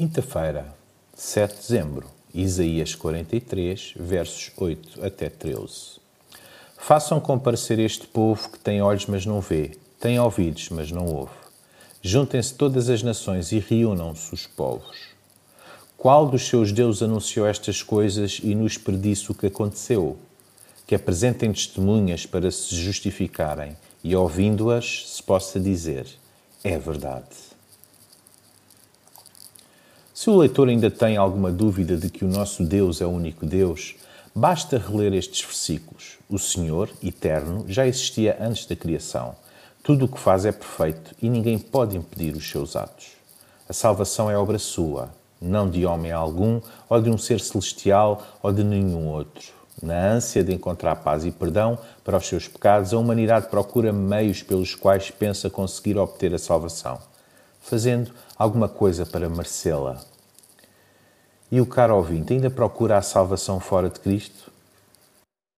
Quinta-feira, 7 de dezembro, Isaías 43, versos 8 até 13. Façam comparecer este povo que tem olhos, mas não vê, tem ouvidos, mas não ouve. Juntem-se todas as nações e reúnam-se os povos. Qual dos seus deuses anunciou estas coisas e nos predisse o que aconteceu? Que apresentem testemunhas para se justificarem e, ouvindo-as, se possa dizer: é verdade. Se o leitor ainda tem alguma dúvida de que o nosso Deus é o único Deus, basta reler estes versículos. O Senhor, eterno, já existia antes da criação. Tudo o que faz é perfeito e ninguém pode impedir os seus atos. A salvação é obra sua, não de homem algum, ou de um ser celestial, ou de nenhum outro. Na ânsia de encontrar paz e perdão para os seus pecados, a humanidade procura meios pelos quais pensa conseguir obter a salvação, fazendo alguma coisa para merecê-la. E o caro ouvinte ainda procura a salvação fora de Cristo?